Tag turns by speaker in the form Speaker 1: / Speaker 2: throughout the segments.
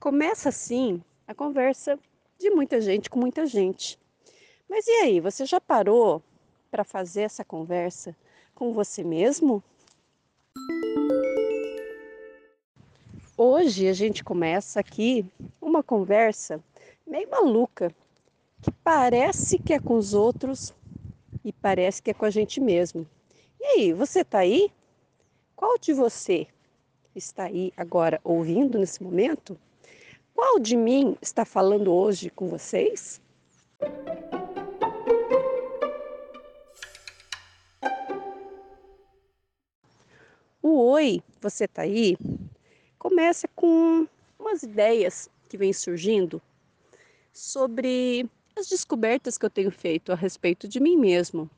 Speaker 1: Começa assim a conversa de muita gente com muita gente. Mas e aí, você já parou para fazer essa conversa com você mesmo? Hoje a gente começa aqui uma conversa meio maluca, que parece que é com os outros e parece que é com a gente mesmo. E aí, você está aí? Qual de você está aí agora ouvindo nesse momento? Qual de mim está falando hoje com vocês? O Oi, você está aí? Começa com umas ideias que vêm surgindo sobre as descobertas que eu tenho feito a respeito de mim mesmo.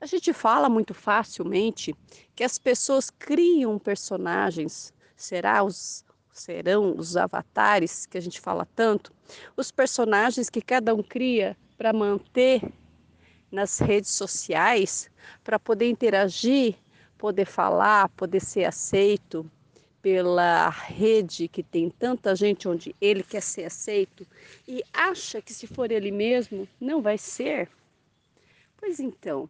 Speaker 1: A gente fala muito facilmente que as pessoas criam personagens, será os serão os avatares que a gente fala tanto, os personagens que cada um cria para manter nas redes sociais, para poder interagir, poder falar, poder ser aceito pela rede que tem tanta gente onde ele quer ser aceito e acha que se for ele mesmo não vai ser. Pois então,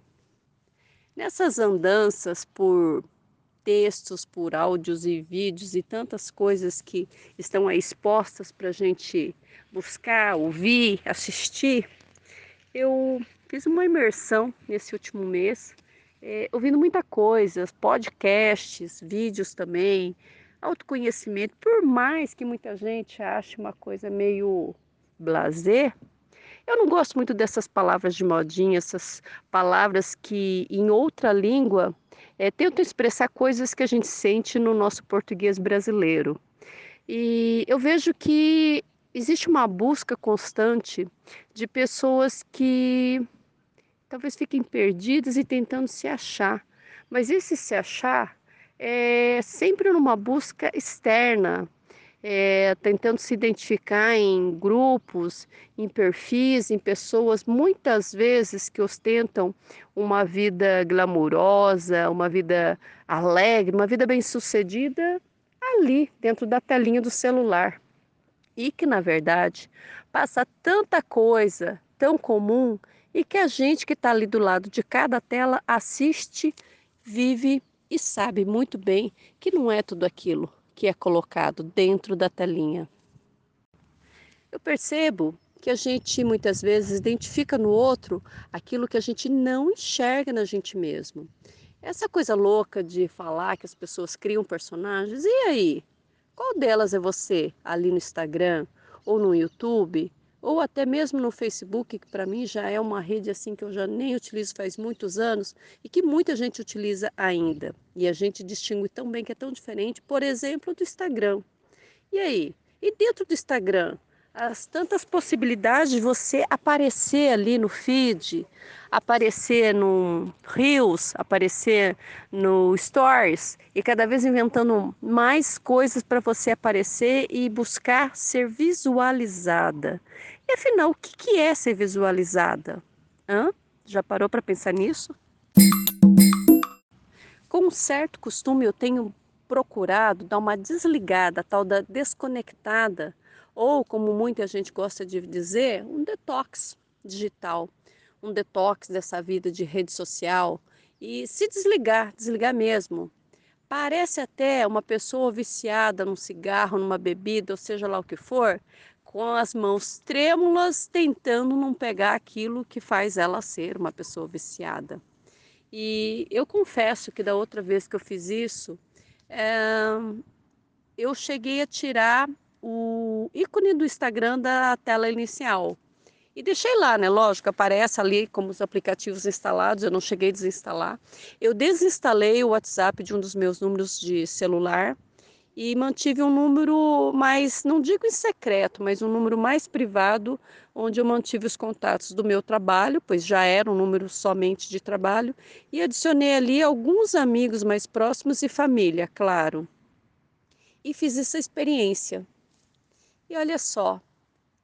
Speaker 1: nessas andanças por textos, por áudios e vídeos e tantas coisas que estão aí expostas para a gente buscar, ouvir, assistir, eu fiz uma imersão nesse último mês, é, ouvindo muita coisa, podcasts, vídeos também, autoconhecimento, por mais que muita gente ache uma coisa meio blazer, eu não gosto muito dessas palavras de modinha, essas palavras que em outra língua é, tentam expressar coisas que a gente sente no nosso português brasileiro. E eu vejo que existe uma busca constante de pessoas que talvez fiquem perdidas e tentando se achar. Mas esse se achar é sempre numa busca externa, é, tentando se identificar em grupos, em perfis, em pessoas muitas vezes que ostentam uma vida glamurosa, uma vida alegre, uma vida bem-sucedida ali dentro da telinha do celular. E que na verdade passa tanta coisa tão comum e que a gente que está ali do lado de cada tela assiste, vive e sabe muito bem que não é tudo aquilo que é colocado dentro da telinha. Eu percebo que a gente muitas vezes identifica no outro aquilo que a gente não enxerga na gente mesmo. Essa coisa louca de falar que as pessoas criam personagens, e aí? Qual delas é você ali no Instagram ou no YouTube? ou até mesmo no Facebook, que para mim já é uma rede assim que eu já nem utilizo faz muitos anos e que muita gente utiliza ainda. E a gente distingue tão bem que é tão diferente, por exemplo, do Instagram. E aí? E dentro do Instagram, as tantas possibilidades de você aparecer ali no feed, aparecer no Reels, aparecer no Stories e cada vez inventando mais coisas para você aparecer e buscar ser visualizada. E afinal, o que é ser visualizada? Hã? Já parou para pensar nisso? Com um certo costume, eu tenho procurado dar uma desligada, tal da desconectada ou como muita gente gosta de dizer, um detox digital, um detox dessa vida de rede social e se desligar, desligar mesmo. Parece até uma pessoa viciada num cigarro, numa bebida, ou seja lá o que for, com as mãos trêmulas tentando não pegar aquilo que faz ela ser uma pessoa viciada. E eu confesso que da outra vez que eu fiz isso, é, eu cheguei a tirar o ícone do Instagram da tela inicial. E deixei lá, né? Lógico, aparece ali como os aplicativos instalados, eu não cheguei a desinstalar. Eu desinstalei o WhatsApp de um dos meus números de celular e mantive um número mais, não digo em secreto, mas um número mais privado, onde eu mantive os contatos do meu trabalho, pois já era um número somente de trabalho, e adicionei ali alguns amigos mais próximos e família, claro. E fiz essa experiência. E olha só,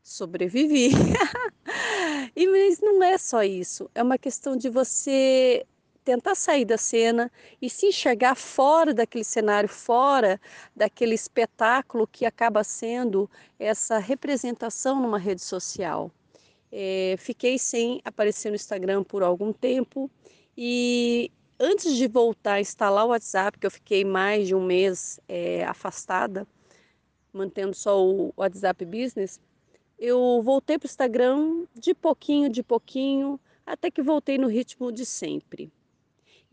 Speaker 1: sobrevivi. e mas não é só isso, é uma questão de você tentar sair da cena e se enxergar fora daquele cenário, fora daquele espetáculo que acaba sendo essa representação numa rede social. É, fiquei sem aparecer no Instagram por algum tempo e antes de voltar a instalar o WhatsApp, que eu fiquei mais de um mês é, afastada, mantendo só o WhatsApp Business, eu voltei para o Instagram de pouquinho, de pouquinho, até que voltei no ritmo de sempre.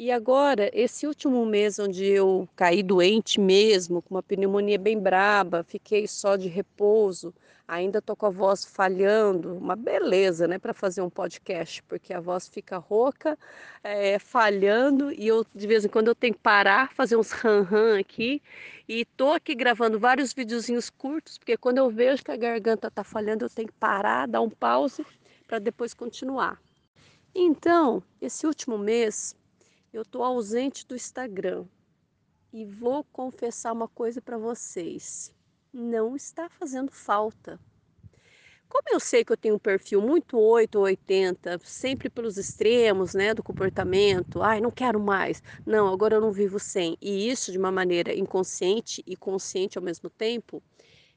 Speaker 1: E agora, esse último mês onde eu caí doente mesmo, com uma pneumonia bem braba, fiquei só de repouso, ainda tô com a voz falhando, uma beleza, né, para fazer um podcast, porque a voz fica rouca, é, falhando, e eu de vez em quando eu tenho que parar, fazer uns ran-ran aqui, e tô aqui gravando vários videozinhos curtos, porque quando eu vejo que a garganta tá falhando, eu tenho que parar, dar um pause para depois continuar. Então, esse último mês eu estou ausente do Instagram e vou confessar uma coisa para vocês: não está fazendo falta. Como eu sei que eu tenho um perfil muito 8 ou 80, sempre pelos extremos, né, do comportamento, ai, não quero mais. Não, agora eu não vivo sem. E isso de uma maneira inconsciente e consciente ao mesmo tempo.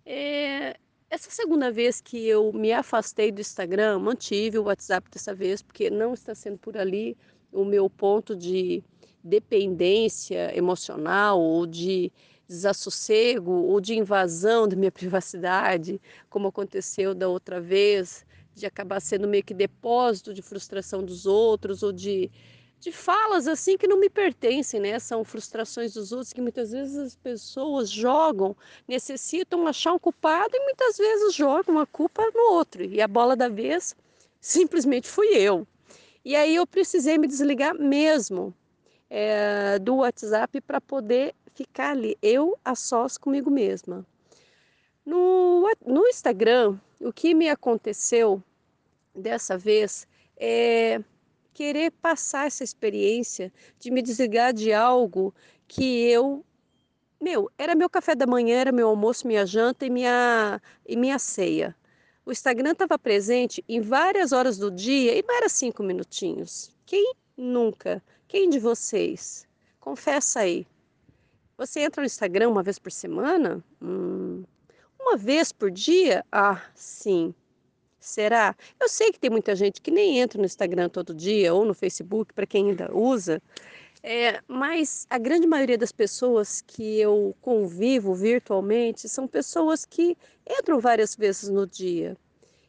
Speaker 1: É... Essa segunda vez que eu me afastei do Instagram, mantive o WhatsApp dessa vez, porque não está sendo por ali o meu ponto de dependência emocional ou de desassossego ou de invasão da minha privacidade, como aconteceu da outra vez, de acabar sendo meio que depósito de frustração dos outros ou de, de falas assim que não me pertencem, né? São frustrações dos outros que muitas vezes as pessoas jogam, necessitam achar um culpado e muitas vezes jogam a culpa no outro. E a bola da vez simplesmente fui eu. E aí eu precisei me desligar mesmo é, do WhatsApp para poder ficar ali, eu a sós comigo mesma. No, no Instagram, o que me aconteceu dessa vez é querer passar essa experiência de me desligar de algo que eu meu, era meu café da manhã, era meu almoço, minha janta e minha, e minha ceia. O Instagram estava presente em várias horas do dia e não era cinco minutinhos. Quem nunca? Quem de vocês? Confessa aí. Você entra no Instagram uma vez por semana? Hum, uma vez por dia? Ah, sim. Será? Eu sei que tem muita gente que nem entra no Instagram todo dia ou no Facebook, para quem ainda usa, é, mas a grande maioria das pessoas que eu convivo virtualmente são pessoas que entram várias vezes no dia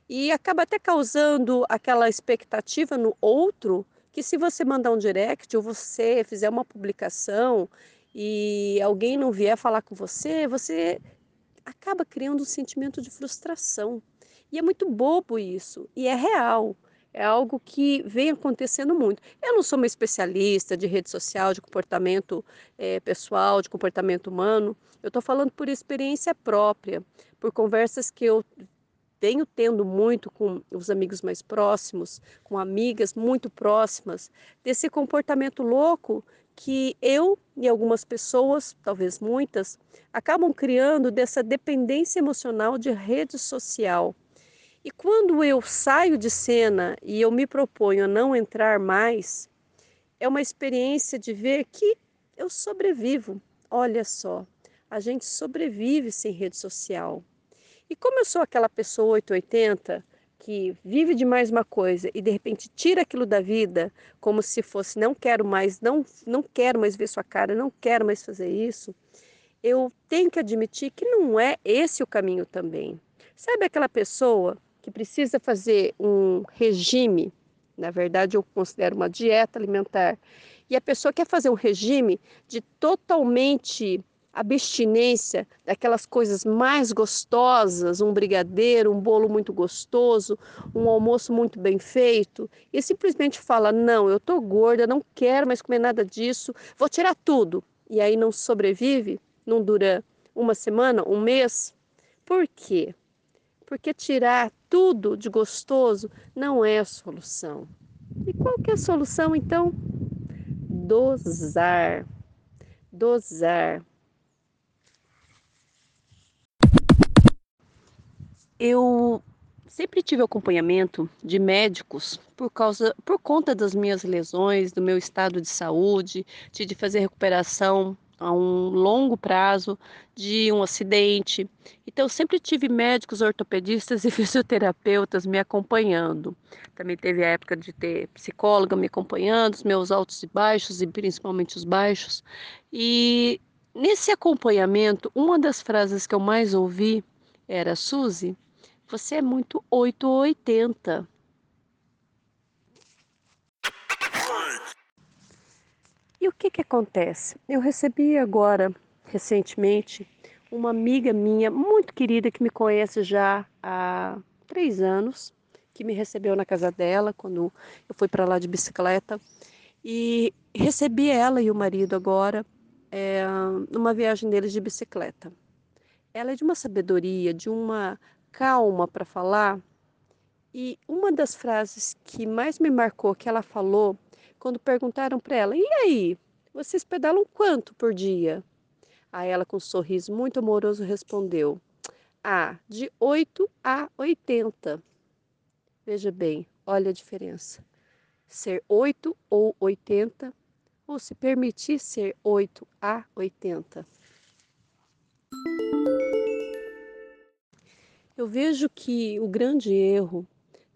Speaker 1: e acaba até causando aquela expectativa no outro que se você mandar um direct ou você fizer uma publicação e alguém não vier falar com você, você acaba criando um sentimento de frustração. E é muito bobo isso, e é real é algo que vem acontecendo muito. Eu não sou uma especialista de rede social, de comportamento é, pessoal, de comportamento humano. Eu estou falando por experiência própria, por conversas que eu venho tendo muito com os amigos mais próximos, com amigas muito próximas, desse comportamento louco que eu e algumas pessoas, talvez muitas, acabam criando dessa dependência emocional de rede social e quando eu saio de cena e eu me proponho a não entrar mais, é uma experiência de ver que eu sobrevivo. Olha só, a gente sobrevive sem rede social. E como eu sou aquela pessoa 880 que vive de mais uma coisa e de repente tira aquilo da vida como se fosse não quero mais, não não quero mais ver sua cara, não quero mais fazer isso, eu tenho que admitir que não é esse o caminho também. Sabe aquela pessoa que precisa fazer um regime, na verdade eu considero uma dieta alimentar, e a pessoa quer fazer um regime de totalmente abstinência daquelas coisas mais gostosas, um brigadeiro, um bolo muito gostoso, um almoço muito bem feito, e simplesmente fala: Não, eu tô gorda, não quero mais comer nada disso, vou tirar tudo. E aí não sobrevive, não dura uma semana, um mês. Por quê? Porque tirar tudo de gostoso não é a solução. E qual que é a solução então? Dosar. Dosar. Eu sempre tive acompanhamento de médicos por causa por conta das minhas lesões, do meu estado de saúde, de fazer recuperação a um longo prazo de um acidente. Então, sempre tive médicos ortopedistas e fisioterapeutas me acompanhando. Também teve a época de ter psicóloga me acompanhando, os meus altos e baixos, e principalmente os baixos. E nesse acompanhamento, uma das frases que eu mais ouvi era: Suzy, você é muito 880. E o que, que acontece? Eu recebi agora, recentemente, uma amiga minha muito querida que me conhece já há três anos, que me recebeu na casa dela quando eu fui para lá de bicicleta. E recebi ela e o marido agora é, numa viagem deles de bicicleta. Ela é de uma sabedoria, de uma calma para falar. E uma das frases que mais me marcou que ela falou, quando perguntaram para ela: "E aí, vocês pedalam quanto por dia?" Aí ela com um sorriso muito amoroso respondeu: "Ah, de 8 a 80." Veja bem, olha a diferença. Ser 8 ou 80 ou se permitir ser 8 a 80. Eu vejo que o grande erro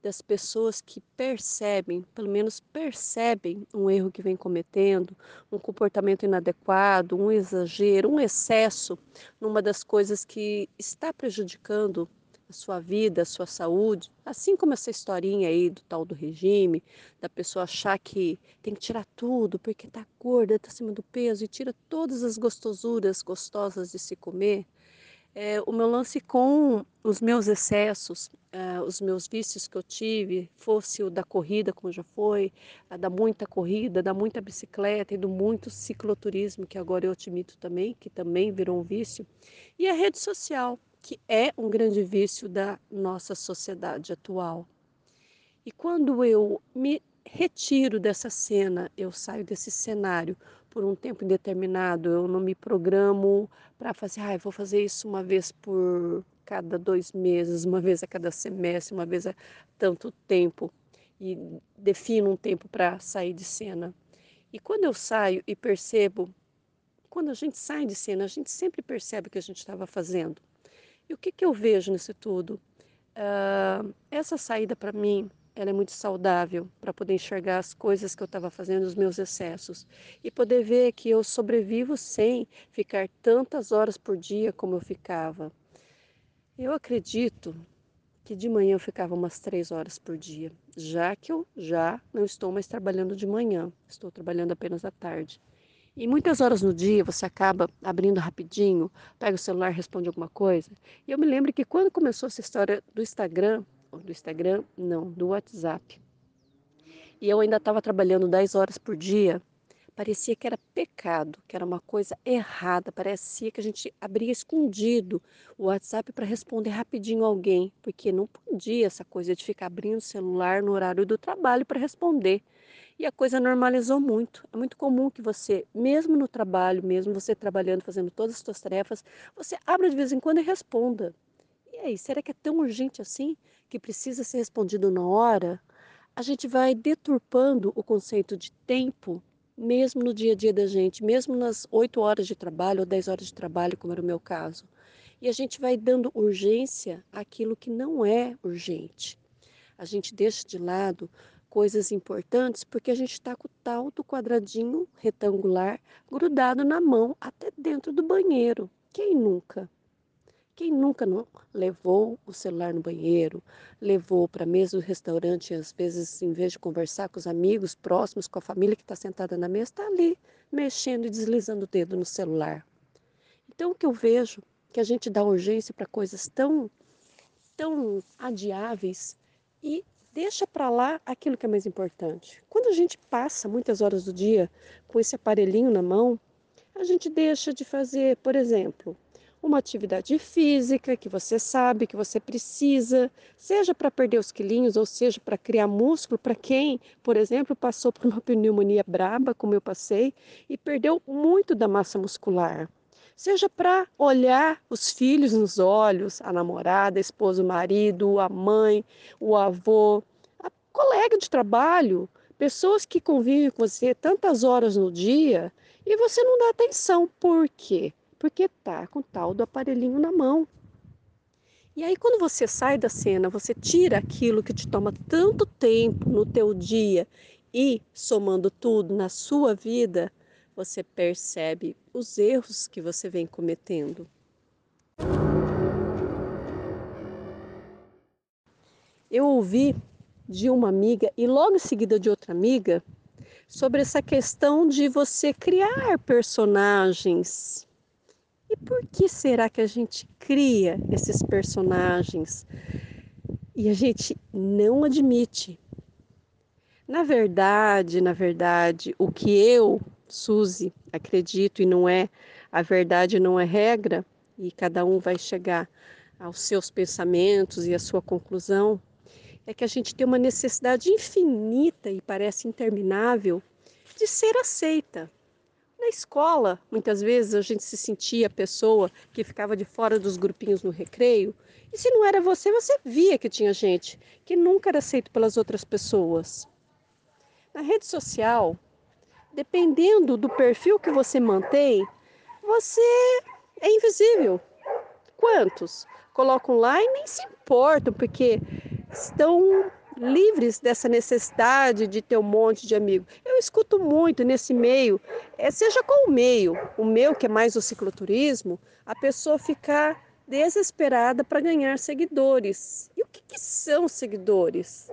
Speaker 1: das pessoas que percebem, pelo menos percebem um erro que vem cometendo, um comportamento inadequado, um exagero, um excesso numa das coisas que está prejudicando a sua vida, a sua saúde, assim como essa historinha aí do tal do regime, da pessoa achar que tem que tirar tudo porque está gorda, está acima do peso e tira todas as gostosuras gostosas de se comer é, o meu lance com os meus excessos, é, os meus vícios que eu tive, fosse o da corrida, como já foi, a da muita corrida, da muita bicicleta e do muito cicloturismo, que agora eu admito também, que também virou um vício, e a rede social, que é um grande vício da nossa sociedade atual. E quando eu me retiro dessa cena, eu saio desse cenário por um tempo indeterminado, eu não me programo para fazer, ah, vou fazer isso uma vez por cada dois meses, uma vez a cada semestre, uma vez a tanto tempo, e defino um tempo para sair de cena. E quando eu saio e percebo, quando a gente sai de cena, a gente sempre percebe o que a gente estava fazendo. E o que, que eu vejo nisso tudo? Uh, essa saída para mim ela é muito saudável para poder enxergar as coisas que eu estava fazendo, os meus excessos e poder ver que eu sobrevivo sem ficar tantas horas por dia como eu ficava. Eu acredito que de manhã eu ficava umas três horas por dia, já que eu já não estou mais trabalhando de manhã, estou trabalhando apenas à tarde. E muitas horas no dia você acaba abrindo rapidinho, pega o celular, responde alguma coisa. E eu me lembro que quando começou essa história do Instagram, do Instagram, não, do WhatsApp. E eu ainda estava trabalhando 10 horas por dia. Parecia que era pecado, que era uma coisa errada. Parecia que a gente abria escondido o WhatsApp para responder rapidinho alguém, porque não podia essa coisa de ficar abrindo o celular no horário do trabalho para responder. E a coisa normalizou muito. É muito comum que você, mesmo no trabalho, mesmo você trabalhando, fazendo todas as suas tarefas, você abra de vez em quando e responda. E aí, será que é tão urgente assim que precisa ser respondido na hora? A gente vai deturpando o conceito de tempo, mesmo no dia a dia da gente, mesmo nas 8 horas de trabalho ou 10 horas de trabalho, como era o meu caso. E a gente vai dando urgência àquilo que não é urgente. A gente deixa de lado coisas importantes porque a gente está com o tal do quadradinho retangular grudado na mão até dentro do banheiro. Quem nunca? Quem nunca não levou o celular no banheiro, levou para a mesa do restaurante, às vezes, em vez de conversar com os amigos próximos, com a família que está sentada na mesa, está ali mexendo e deslizando o dedo no celular. Então, o que eu vejo que a gente dá urgência para coisas tão, tão adiáveis e deixa para lá aquilo que é mais importante. Quando a gente passa muitas horas do dia com esse aparelhinho na mão, a gente deixa de fazer, por exemplo, uma atividade física que você sabe que você precisa, seja para perder os quilinhos ou seja para criar músculo, para quem, por exemplo, passou por uma pneumonia braba, como eu passei, e perdeu muito da massa muscular. Seja para olhar os filhos nos olhos, a namorada, a esposa, o marido, a mãe, o avô, a colega de trabalho, pessoas que convivem com você tantas horas no dia e você não dá atenção. Por quê? Porque tá com tal do aparelhinho na mão. E aí quando você sai da cena, você tira aquilo que te toma tanto tempo no teu dia e somando tudo na sua vida, você percebe os erros que você vem cometendo. Eu ouvi de uma amiga e logo em seguida de outra amiga sobre essa questão de você criar personagens e por que será que a gente cria esses personagens e a gente não admite? Na verdade, na verdade, o que eu, Suzy, acredito e não é a verdade não é regra e cada um vai chegar aos seus pensamentos e à sua conclusão, é que a gente tem uma necessidade infinita e parece interminável de ser aceita, na escola, muitas vezes a gente se sentia a pessoa que ficava de fora dos grupinhos no recreio, e se não era você, você via que tinha gente que nunca era aceito pelas outras pessoas. Na rede social, dependendo do perfil que você mantém, você é invisível. Quantos colocam lá e nem se importam porque estão livres dessa necessidade de ter um monte de amigos. Eu escuto muito nesse meio, é, seja qual o meio, o meu que é mais o cicloturismo, a pessoa ficar desesperada para ganhar seguidores. E o que, que são seguidores?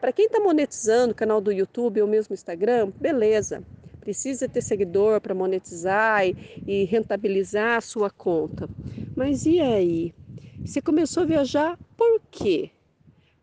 Speaker 1: Para quem está monetizando o canal do YouTube ou mesmo Instagram, beleza. Precisa ter seguidor para monetizar e, e rentabilizar a sua conta. Mas e aí? Você começou a viajar por quê?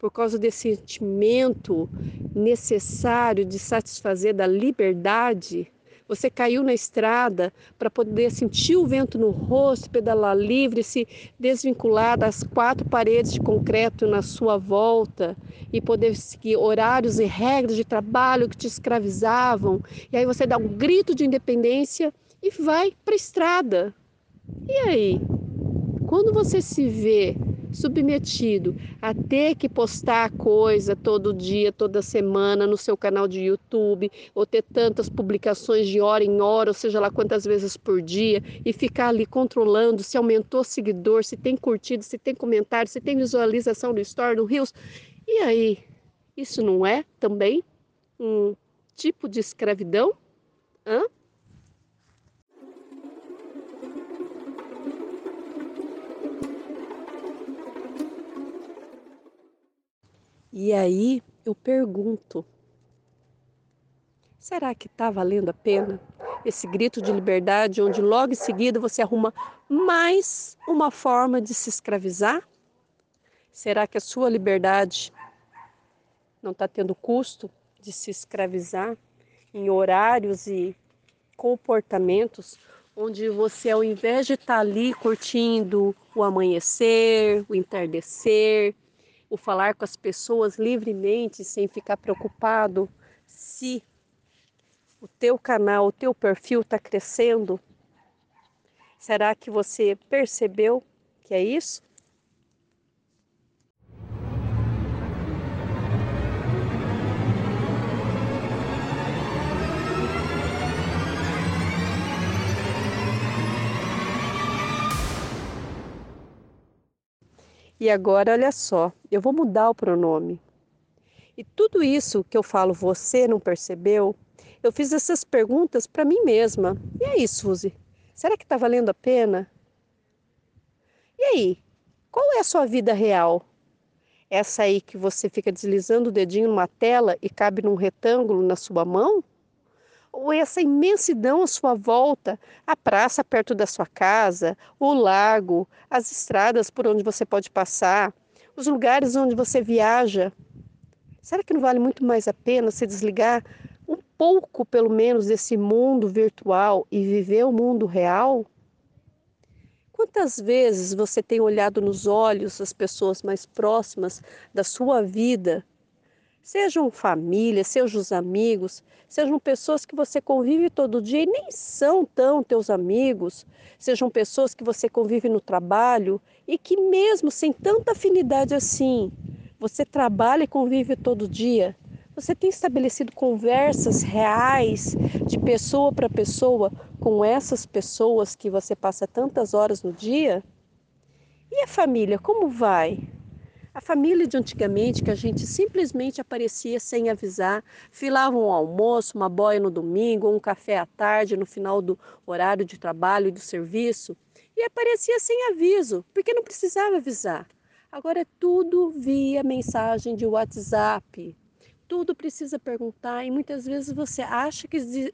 Speaker 1: Por causa desse sentimento necessário de satisfazer da liberdade, você caiu na estrada para poder sentir o vento no rosto, pedalar livre, se desvincular das quatro paredes de concreto na sua volta e poder seguir horários e regras de trabalho que te escravizavam. E aí você dá um grito de independência e vai para a estrada. E aí? Quando você se vê submetido a ter que postar coisa todo dia, toda semana no seu canal de YouTube, ou ter tantas publicações de hora em hora, ou seja lá quantas vezes por dia, e ficar ali controlando se aumentou seguidor, se tem curtido, se tem comentário, se tem visualização no Story, no Reels. E aí, isso não é também um tipo de escravidão? Hã? E aí eu pergunto: será que está valendo a pena esse grito de liberdade, onde logo em seguida você arruma mais uma forma de se escravizar? Será que a sua liberdade não está tendo custo de se escravizar em horários e comportamentos onde você, ao invés de estar tá ali curtindo o amanhecer, o entardecer, o falar com as pessoas livremente, sem ficar preocupado se o teu canal, o teu perfil está crescendo? Será que você percebeu que é isso? E agora, olha só, eu vou mudar o pronome. E tudo isso que eu falo, você não percebeu? Eu fiz essas perguntas para mim mesma. E aí, Suzy? Será que está valendo a pena? E aí? Qual é a sua vida real? Essa aí que você fica deslizando o dedinho numa tela e cabe num retângulo na sua mão? Ou essa imensidão à sua volta, a praça perto da sua casa, o lago, as estradas por onde você pode passar, os lugares onde você viaja. Será que não vale muito mais a pena se desligar um pouco, pelo menos, desse mundo virtual e viver o mundo real? Quantas vezes você tem olhado nos olhos as pessoas mais próximas da sua vida Sejam família, sejam os amigos, sejam pessoas que você convive todo dia e nem são tão teus amigos, sejam pessoas que você convive no trabalho e que, mesmo sem tanta afinidade assim, você trabalha e convive todo dia. Você tem estabelecido conversas reais de pessoa para pessoa com essas pessoas que você passa tantas horas no dia? E a família, como vai? A família de antigamente, que a gente simplesmente aparecia sem avisar, filava um almoço, uma boia no domingo, um café à tarde, no final do horário de trabalho e do serviço, e aparecia sem aviso, porque não precisava avisar. Agora é tudo via mensagem de WhatsApp. Tudo precisa perguntar e muitas vezes você acha que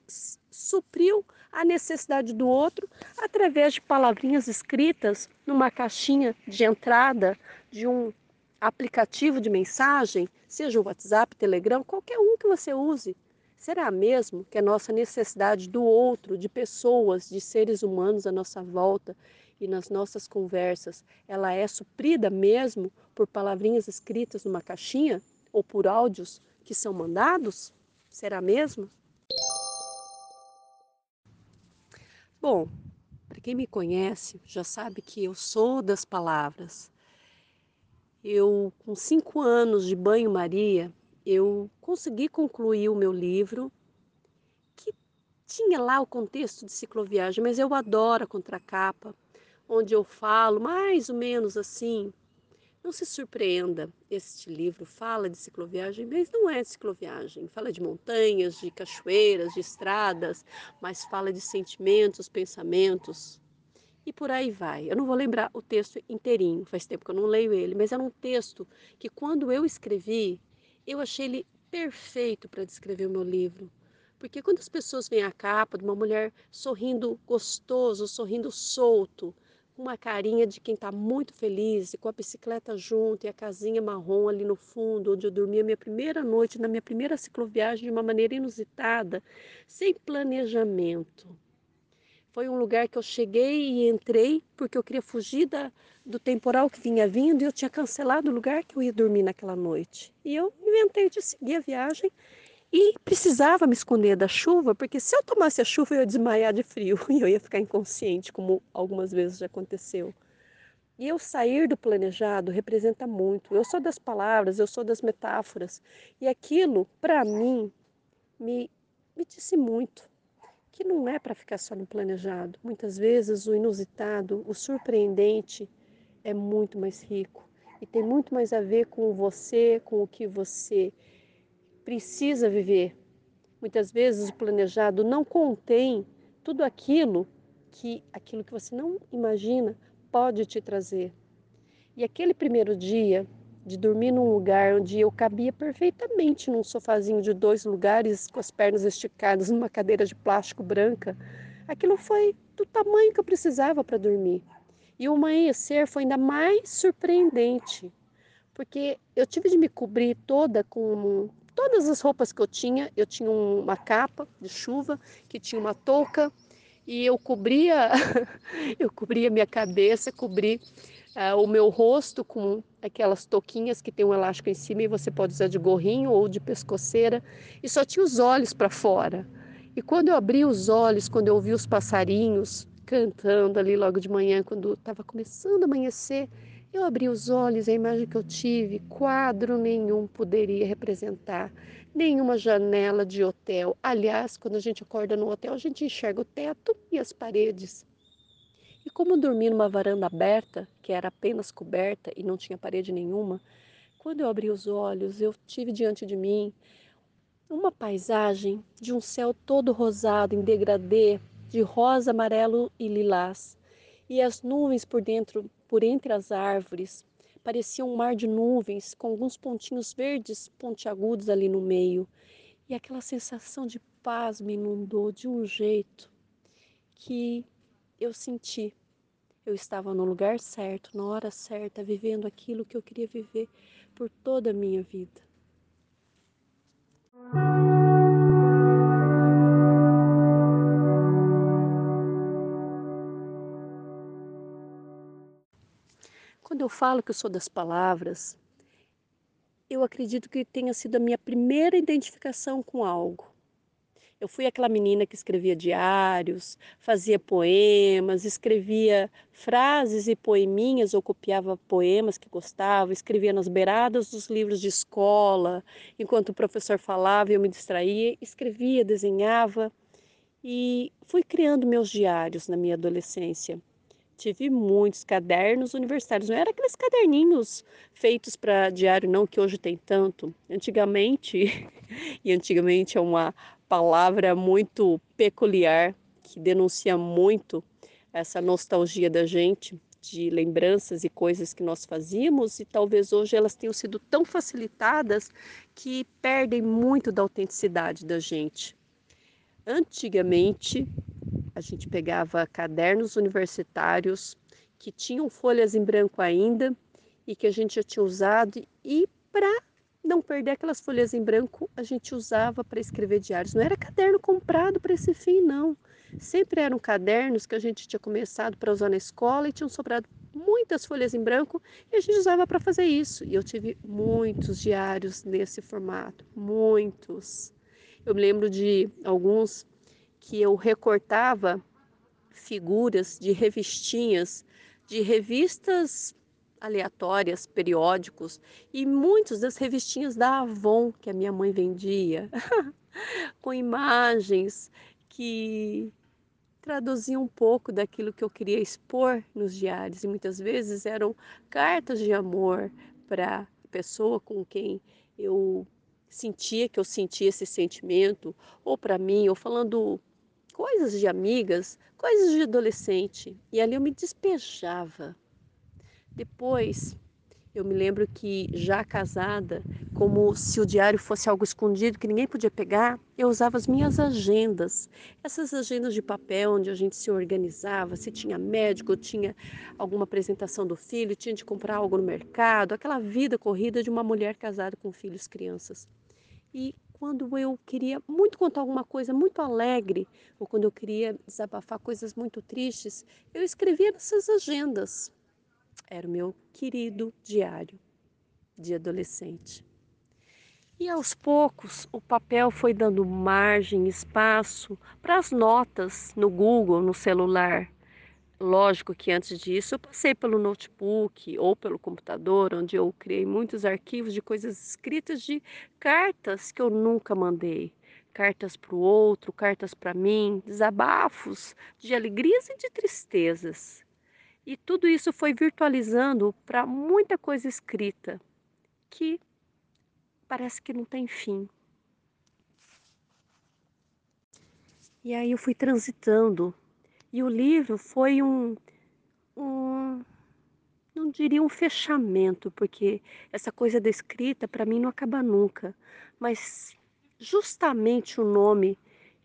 Speaker 1: supriu a necessidade do outro através de palavrinhas escritas numa caixinha de entrada de um aplicativo de mensagem, seja o WhatsApp, Telegram, qualquer um que você use, será mesmo que a nossa necessidade do outro, de pessoas, de seres humanos à nossa volta e nas nossas conversas, ela é suprida mesmo por palavrinhas escritas numa caixinha ou por áudios que são mandados? Será mesmo? Bom, para quem me conhece, já sabe que eu sou das palavras. Eu, com cinco anos de banho-maria, eu consegui concluir o meu livro, que tinha lá o contexto de cicloviagem, mas eu adoro a contracapa, onde eu falo mais ou menos assim. Não se surpreenda, este livro fala de cicloviagem, mas não é cicloviagem. Fala de montanhas, de cachoeiras, de estradas, mas fala de sentimentos, pensamentos, e por aí vai. Eu não vou lembrar o texto inteirinho, faz tempo que eu não leio ele, mas era um texto que quando eu escrevi, eu achei ele perfeito para descrever o meu livro. Porque quando as pessoas veem a capa de uma mulher sorrindo gostoso, sorrindo solto, com uma carinha de quem está muito feliz, e com a bicicleta junto e a casinha marrom ali no fundo, onde eu dormi a minha primeira noite, na minha primeira cicloviagem, de uma maneira inusitada, sem planejamento. Foi um lugar que eu cheguei e entrei porque eu queria fugir da, do temporal que vinha vindo e eu tinha cancelado o lugar que eu ia dormir naquela noite. E eu inventei de seguir a viagem e precisava me esconder da chuva, porque se eu tomasse a chuva eu ia desmaiar de frio e eu ia ficar inconsciente, como algumas vezes já aconteceu. E eu sair do planejado representa muito. Eu sou das palavras, eu sou das metáforas. E aquilo, para mim, me, me disse muito que não é para ficar só no planejado. Muitas vezes o inusitado, o surpreendente é muito mais rico e tem muito mais a ver com você, com o que você precisa viver. Muitas vezes o planejado não contém tudo aquilo que aquilo que você não imagina pode te trazer. E aquele primeiro dia de dormir num lugar onde eu cabia perfeitamente num sofazinho de dois lugares, com as pernas esticadas, numa cadeira de plástico branca. Aquilo foi do tamanho que eu precisava para dormir. E o amanhecer foi ainda mais surpreendente, porque eu tive de me cobrir toda com todas as roupas que eu tinha. Eu tinha uma capa de chuva, que tinha uma touca, e eu cobria, eu cobria minha cabeça, cobri uh, o meu rosto com aquelas toquinhas que tem um elástico em cima e você pode usar de gorrinho ou de pescoceira e só tinha os olhos para fora. E quando eu abri os olhos, quando eu ouvi os passarinhos cantando ali logo de manhã, quando estava começando a amanhecer, eu abri os olhos a imagem que eu tive, quadro nenhum poderia representar, nenhuma janela de hotel. Aliás, quando a gente acorda no hotel, a gente enxerga o teto e as paredes. E como dormi numa varanda aberta, que era apenas coberta e não tinha parede nenhuma, quando eu abri os olhos, eu tive diante de mim uma paisagem de um céu todo rosado em degradê, de rosa, amarelo e lilás. E as nuvens por dentro, por entre as árvores, pareciam um mar de nuvens com alguns pontinhos verdes pontiagudos ali no meio. E aquela sensação de paz me inundou de um jeito que eu senti. Eu estava no lugar certo, na hora certa, vivendo aquilo que eu queria viver por toda a minha vida. Quando eu falo que eu sou das palavras, eu acredito que tenha sido a minha primeira identificação com algo. Eu fui aquela menina que escrevia diários, fazia poemas, escrevia frases e poeminhas ou copiava poemas que gostava, escrevia nas beiradas dos livros de escola, enquanto o professor falava eu me distraía, escrevia, desenhava e fui criando meus diários na minha adolescência. Tive muitos cadernos universitários, não era aqueles caderninhos feitos para diário, não, que hoje tem tanto. Antigamente, e antigamente é uma palavra muito peculiar que denuncia muito essa nostalgia da gente de lembranças e coisas que nós fazíamos e talvez hoje elas tenham sido tão facilitadas que perdem muito da autenticidade da gente. Antigamente, a gente pegava cadernos universitários que tinham folhas em branco ainda e que a gente já tinha usado e para não perder aquelas folhas em branco, a gente usava para escrever diários. Não era caderno comprado para esse fim, não. Sempre eram cadernos que a gente tinha começado para usar na escola e tinham sobrado muitas folhas em branco e a gente usava para fazer isso. E eu tive muitos diários nesse formato, muitos. Eu me lembro de alguns que eu recortava figuras de revistinhas, de revistas aleatórias, periódicos e muitas das revistinhas da Avon que a minha mãe vendia, com imagens que traduziam um pouco daquilo que eu queria expor nos diários e muitas vezes eram cartas de amor para a pessoa com quem eu sentia que eu sentia esse sentimento, ou para mim, ou falando coisas de amigas, coisas de adolescente. E ali eu me despejava. Depois, eu me lembro que já casada, como se o diário fosse algo escondido que ninguém podia pegar, eu usava as minhas agendas. Essas agendas de papel onde a gente se organizava, se tinha médico, tinha alguma apresentação do filho, tinha de comprar algo no mercado, aquela vida corrida de uma mulher casada com filhos, crianças. E quando eu queria muito contar alguma coisa muito alegre, ou quando eu queria desabafar coisas muito tristes, eu escrevia nessas agendas. Era o meu querido diário de adolescente. E aos poucos o papel foi dando margem, espaço para as notas no Google, no celular. Lógico que antes disso eu passei pelo notebook ou pelo computador, onde eu criei muitos arquivos de coisas escritas de cartas que eu nunca mandei. Cartas para o outro, cartas para mim, desabafos de alegrias e de tristezas. E tudo isso foi virtualizando para muita coisa escrita que parece que não tem fim. E aí eu fui transitando e o livro foi um, um não diria um fechamento, porque essa coisa da escrita para mim não acaba nunca, mas justamente o nome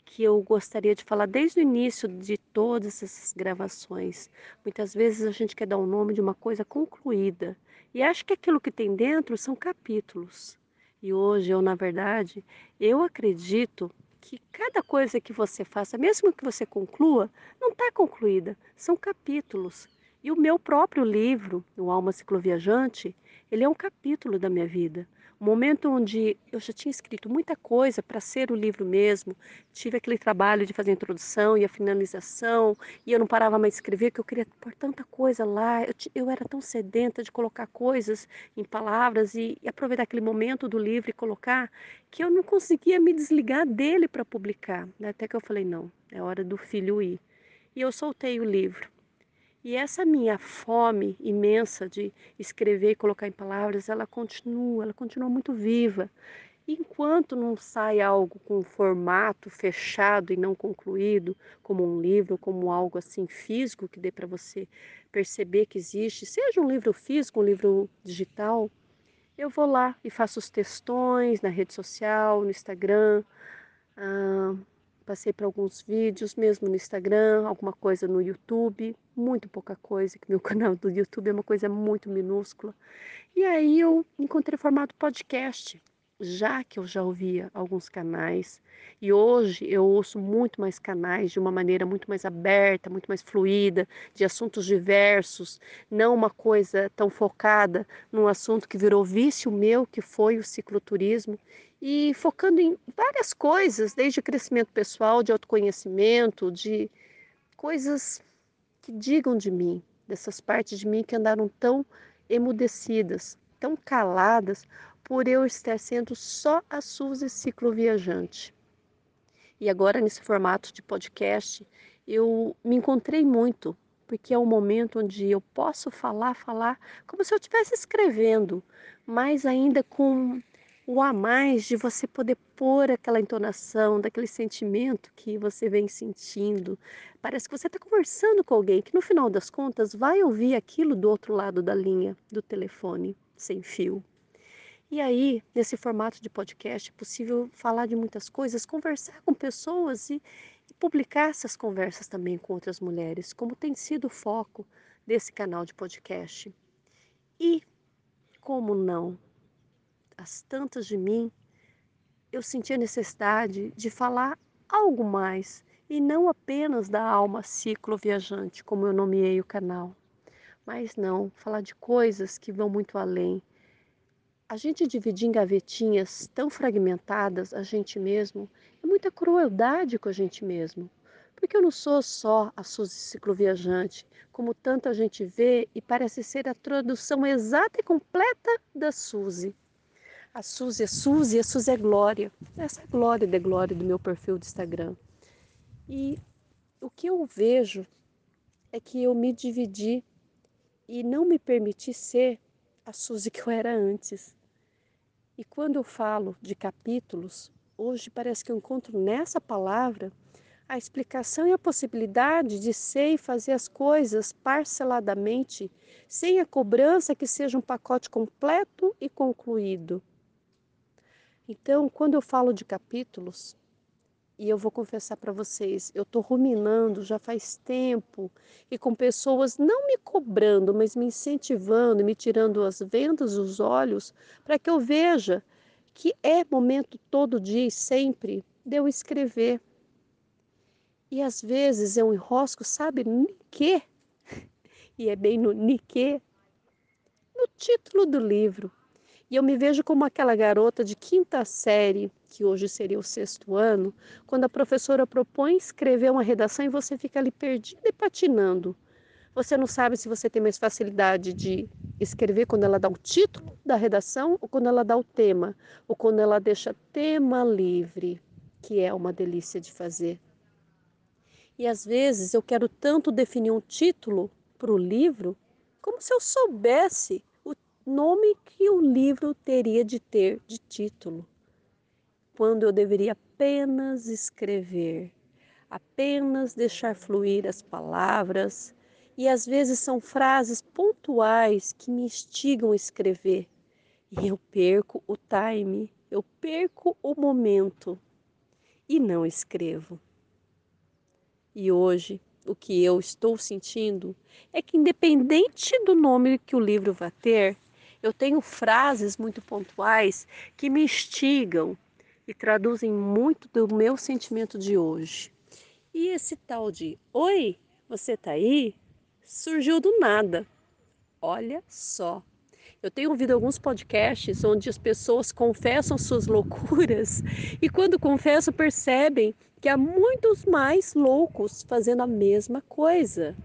Speaker 1: que eu gostaria de falar desde o início de todas essas gravações. Muitas vezes a gente quer dar o um nome de uma coisa concluída e acho que aquilo que tem dentro são capítulos. E hoje eu, na verdade, eu acredito que cada coisa que você faça, mesmo que você conclua, não está concluída, são capítulos. E o meu próprio livro, O Alma Cicloviajante, ele é um capítulo da minha vida. Momento onde eu já tinha escrito muita coisa para ser o livro mesmo, tive aquele trabalho de fazer a introdução e a finalização, e eu não parava mais de escrever, que eu queria pôr tanta coisa lá, eu, eu era tão sedenta de colocar coisas em palavras e, e aproveitar aquele momento do livro e colocar, que eu não conseguia me desligar dele para publicar. Até que eu falei: não, é hora do filho ir. E eu soltei o livro. E essa minha fome imensa de escrever e colocar em palavras, ela continua, ela continua muito viva. Enquanto não sai algo com formato fechado e não concluído, como um livro, como algo assim físico que dê para você perceber que existe, seja um livro físico, um livro digital, eu vou lá e faço os textões na rede social, no Instagram, Ah, passei por alguns vídeos, mesmo no Instagram, alguma coisa no YouTube, muito pouca coisa, que meu canal do YouTube é uma coisa muito minúscula. E aí eu encontrei o formato podcast já que eu já ouvia alguns canais e hoje eu ouço muito mais canais de uma maneira muito mais aberta, muito mais fluida, de assuntos diversos, não uma coisa tão focada num assunto que virou vício meu, que foi o cicloturismo, e focando em várias coisas, desde crescimento pessoal, de autoconhecimento, de coisas que digam de mim, dessas partes de mim que andaram tão emudecidas, tão caladas por eu estar sendo só a Suzy cicloviajante. E agora, nesse formato de podcast, eu me encontrei muito, porque é um momento onde eu posso falar, falar como se eu estivesse escrevendo, mas ainda com o a mais de você poder pôr aquela entonação, daquele sentimento que você vem sentindo. Parece que você está conversando com alguém que, no final das contas, vai ouvir aquilo do outro lado da linha do telefone sem fio. E aí, nesse formato de podcast, é possível falar de muitas coisas, conversar com pessoas e, e publicar essas conversas também com outras mulheres, como tem sido o foco desse canal de podcast. E, como não, as tantas de mim, eu senti a necessidade de falar algo mais e não apenas da alma ciclo viajante, como eu nomeei o canal, mas não, falar de coisas que vão muito além a gente dividir em gavetinhas tão fragmentadas a gente mesmo é muita crueldade com a gente mesmo. Porque eu não sou só a Suzy cicloviajante, como tanta gente vê e parece ser a tradução exata e completa da Suzy. A Suzy é Suzy a Suzy é Glória. Essa é a glória de glória do meu perfil do Instagram. E o que eu vejo é que eu me dividi e não me permiti ser a Suzy que eu era antes. E quando eu falo de capítulos, hoje parece que eu encontro nessa palavra a explicação e a possibilidade de ser e fazer as coisas parceladamente, sem a cobrança que seja um pacote completo e concluído. Então, quando eu falo de capítulos, e eu vou confessar para vocês, eu estou ruminando já faz tempo e com pessoas não me cobrando, mas me incentivando, me tirando as vendas dos olhos para que eu veja que é momento todo dia e sempre de eu escrever. E às vezes eu enrosco, sabe, niquê, e é bem no niquê, no título do livro. E eu me vejo como aquela garota de quinta série, que hoje seria o sexto ano, quando a professora propõe escrever uma redação e você fica ali perdida e patinando. Você não sabe se você tem mais facilidade de escrever quando ela dá o título da redação ou quando ela dá o tema, ou quando ela deixa tema livre, que é uma delícia de fazer. E às vezes eu quero tanto definir um título para o livro como se eu soubesse nome que o livro teria de ter de título, quando eu deveria apenas escrever, apenas deixar fluir as palavras, e às vezes são frases pontuais que me instigam a escrever, e eu perco o time, eu perco o momento e não escrevo. E hoje o que eu estou sentindo é que, independente do nome que o livro vai ter, eu tenho frases muito pontuais que me instigam e traduzem muito do meu sentimento de hoje. E esse tal de Oi, você tá aí? surgiu do nada. Olha só. Eu tenho ouvido alguns podcasts onde as pessoas confessam suas loucuras e, quando confessam, percebem que há muitos mais loucos fazendo a mesma coisa.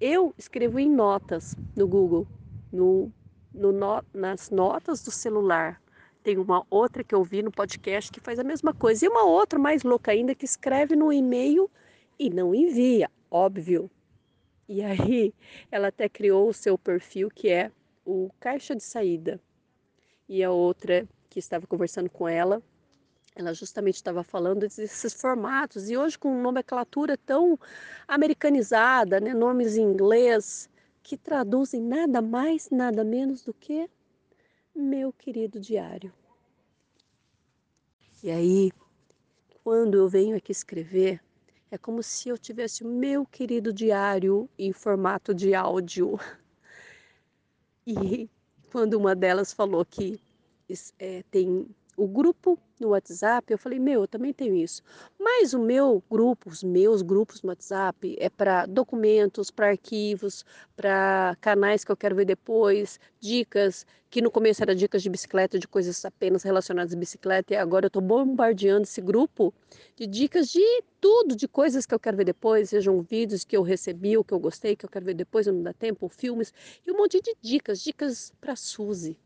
Speaker 1: Eu escrevo em notas no Google, no no, nas notas do celular. Tem uma outra que eu vi no podcast que faz a mesma coisa. E uma outra mais louca ainda que escreve no e-mail e não envia, óbvio. E aí ela até criou o seu perfil que é o caixa de saída. E a outra que estava conversando com ela, ela justamente estava falando desses formatos. E hoje com nomenclatura tão americanizada, né, nomes em inglês, que traduzem nada mais, nada menos do que meu querido diário. E aí quando eu venho aqui escrever, é como se eu tivesse o meu querido diário em formato de áudio. E quando uma delas falou que é, tem o grupo no WhatsApp, eu falei, meu, eu também tenho isso. Mas o meu grupo, os meus grupos no WhatsApp, é para documentos, para arquivos, para canais que eu quero ver depois, dicas, que no começo era dicas de bicicleta, de coisas apenas relacionadas à bicicleta, e agora eu estou bombardeando esse grupo de dicas de tudo, de coisas que eu quero ver depois, sejam vídeos que eu recebi, ou que eu gostei, que eu quero ver depois, não dá tempo, filmes, e um monte de dicas, dicas para Suzy.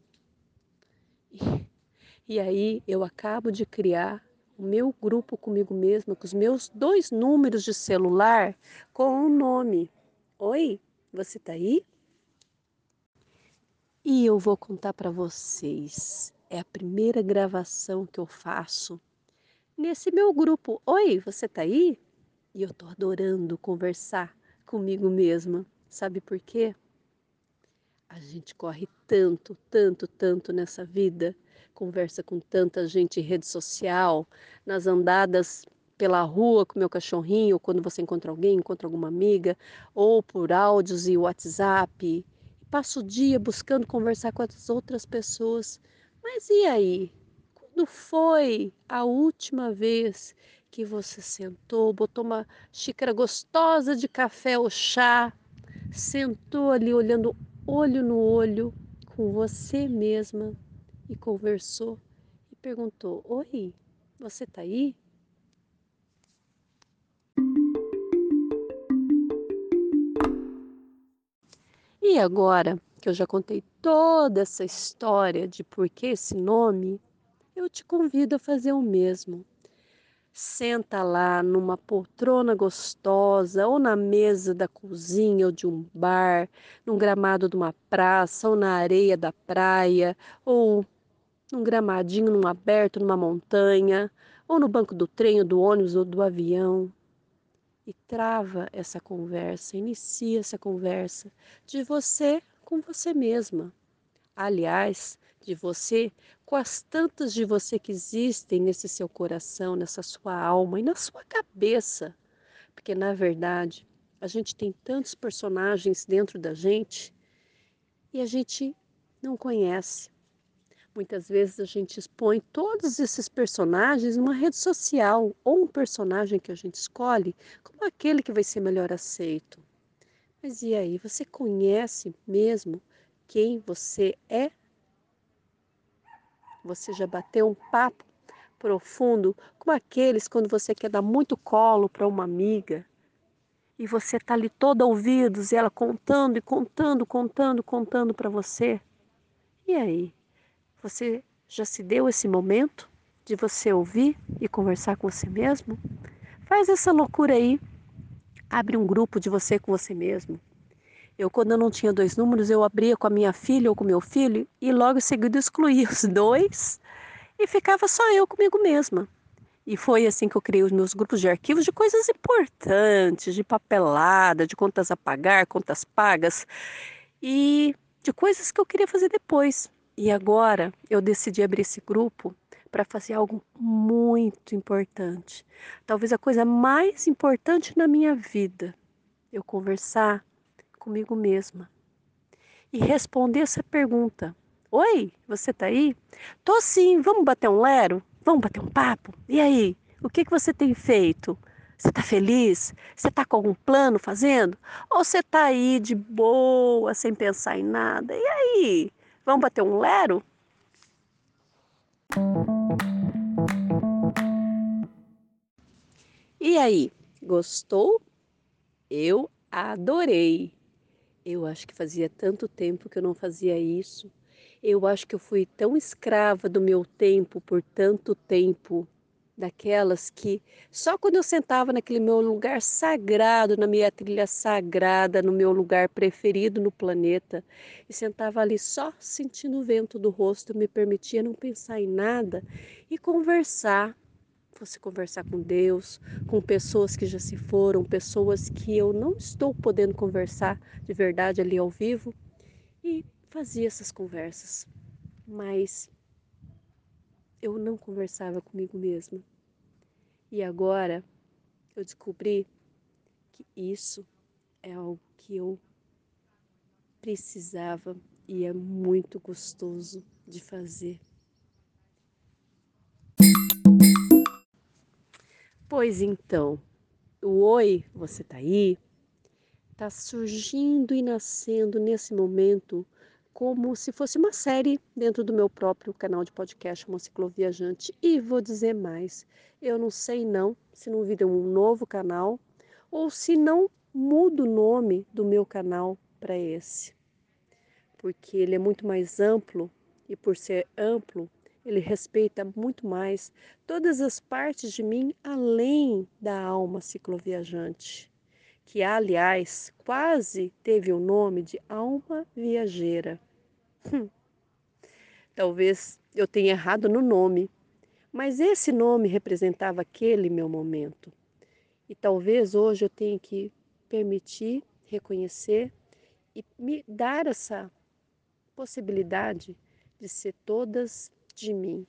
Speaker 1: E aí eu acabo de criar o meu grupo comigo mesma, com os meus dois números de celular, com um nome. Oi, você tá aí? E eu vou contar para vocês. É a primeira gravação que eu faço nesse meu grupo. Oi, você tá aí? E eu tô adorando conversar comigo mesma. Sabe por quê? A gente corre tanto, tanto, tanto nessa vida conversa com tanta gente em rede social, nas andadas pela rua com meu cachorrinho, quando você encontra alguém, encontra alguma amiga, ou por áudios e WhatsApp. Passa o dia buscando conversar com as outras pessoas. Mas e aí? Quando foi a última vez que você sentou, botou uma xícara gostosa de café ou chá, sentou ali olhando olho no olho com você mesma e conversou e perguntou: Oi, você tá aí? E agora que eu já contei toda essa história de por que esse nome, eu te convido a fazer o mesmo. Senta lá numa poltrona gostosa, ou na mesa da cozinha ou de um bar, num gramado de uma praça, ou na areia da praia, ou num gramadinho, num aberto, numa montanha, ou no banco do trem, ou do ônibus ou do avião. E trava essa conversa, inicia essa conversa de você com você mesma. Aliás, de você com as tantas de você que existem nesse seu coração, nessa sua alma e na sua cabeça. Porque, na verdade, a gente tem tantos personagens dentro da gente e a gente não conhece. Muitas vezes a gente expõe todos esses personagens numa rede social ou um personagem que a gente escolhe como aquele que vai ser melhor aceito. Mas e aí, você conhece mesmo quem você é? Você já bateu um papo profundo com aqueles quando você quer dar muito colo para uma amiga e você está ali toda ouvidos e ela contando e contando, contando, contando para você? E aí? Você já se deu esse momento de você ouvir e conversar com você mesmo? Faz essa loucura aí. Abre um grupo de você com você mesmo. Eu, quando eu não tinha dois números, eu abria com a minha filha ou com meu filho e logo em seguida excluía os dois e ficava só eu comigo mesma. E foi assim que eu criei os meus grupos de arquivos de coisas importantes, de papelada, de contas a pagar, contas pagas e de coisas que eu queria fazer depois. E agora eu decidi abrir esse grupo para fazer algo muito importante. Talvez a coisa mais importante na minha vida. Eu conversar comigo mesma e responder essa pergunta. Oi, você tá aí? Tô sim, vamos bater um lero? Vamos bater um papo? E aí, o que, que você tem feito? Você está feliz? Você está com algum plano fazendo? Ou você está aí de boa, sem pensar em nada? E aí? Vamos bater um lero? E aí, gostou? Eu adorei. Eu acho que fazia tanto tempo que eu não fazia isso. Eu acho que eu fui tão escrava do meu tempo por tanto tempo daquelas que só quando eu sentava naquele meu lugar sagrado, na minha trilha sagrada, no meu lugar preferido no planeta, e sentava ali só sentindo o vento do rosto, me permitia não pensar em nada e conversar. Fosse conversar com Deus, com pessoas que já se foram, pessoas que eu não estou podendo conversar de verdade ali ao vivo, e fazia essas conversas. Mas eu não conversava comigo mesma. E agora eu descobri que isso é algo que eu precisava e é muito gostoso de fazer. Pois então, o oi, você tá aí, tá surgindo e nascendo nesse momento como se fosse uma série dentro do meu próprio canal de podcast, uma cicloviajante. E vou dizer mais, eu não sei não se não vira um novo canal ou se não mudo o nome do meu canal para esse. Porque ele é muito mais amplo e por ser amplo, ele respeita muito mais todas as partes de mim além da alma cicloviajante, que aliás quase teve o nome de alma viajeira. Hum. Talvez eu tenha errado no nome, mas esse nome representava aquele meu momento. E talvez hoje eu tenha que permitir, reconhecer e me dar essa possibilidade de ser todas de mim.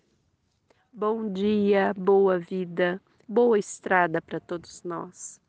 Speaker 1: Bom dia, boa vida, boa estrada para todos nós.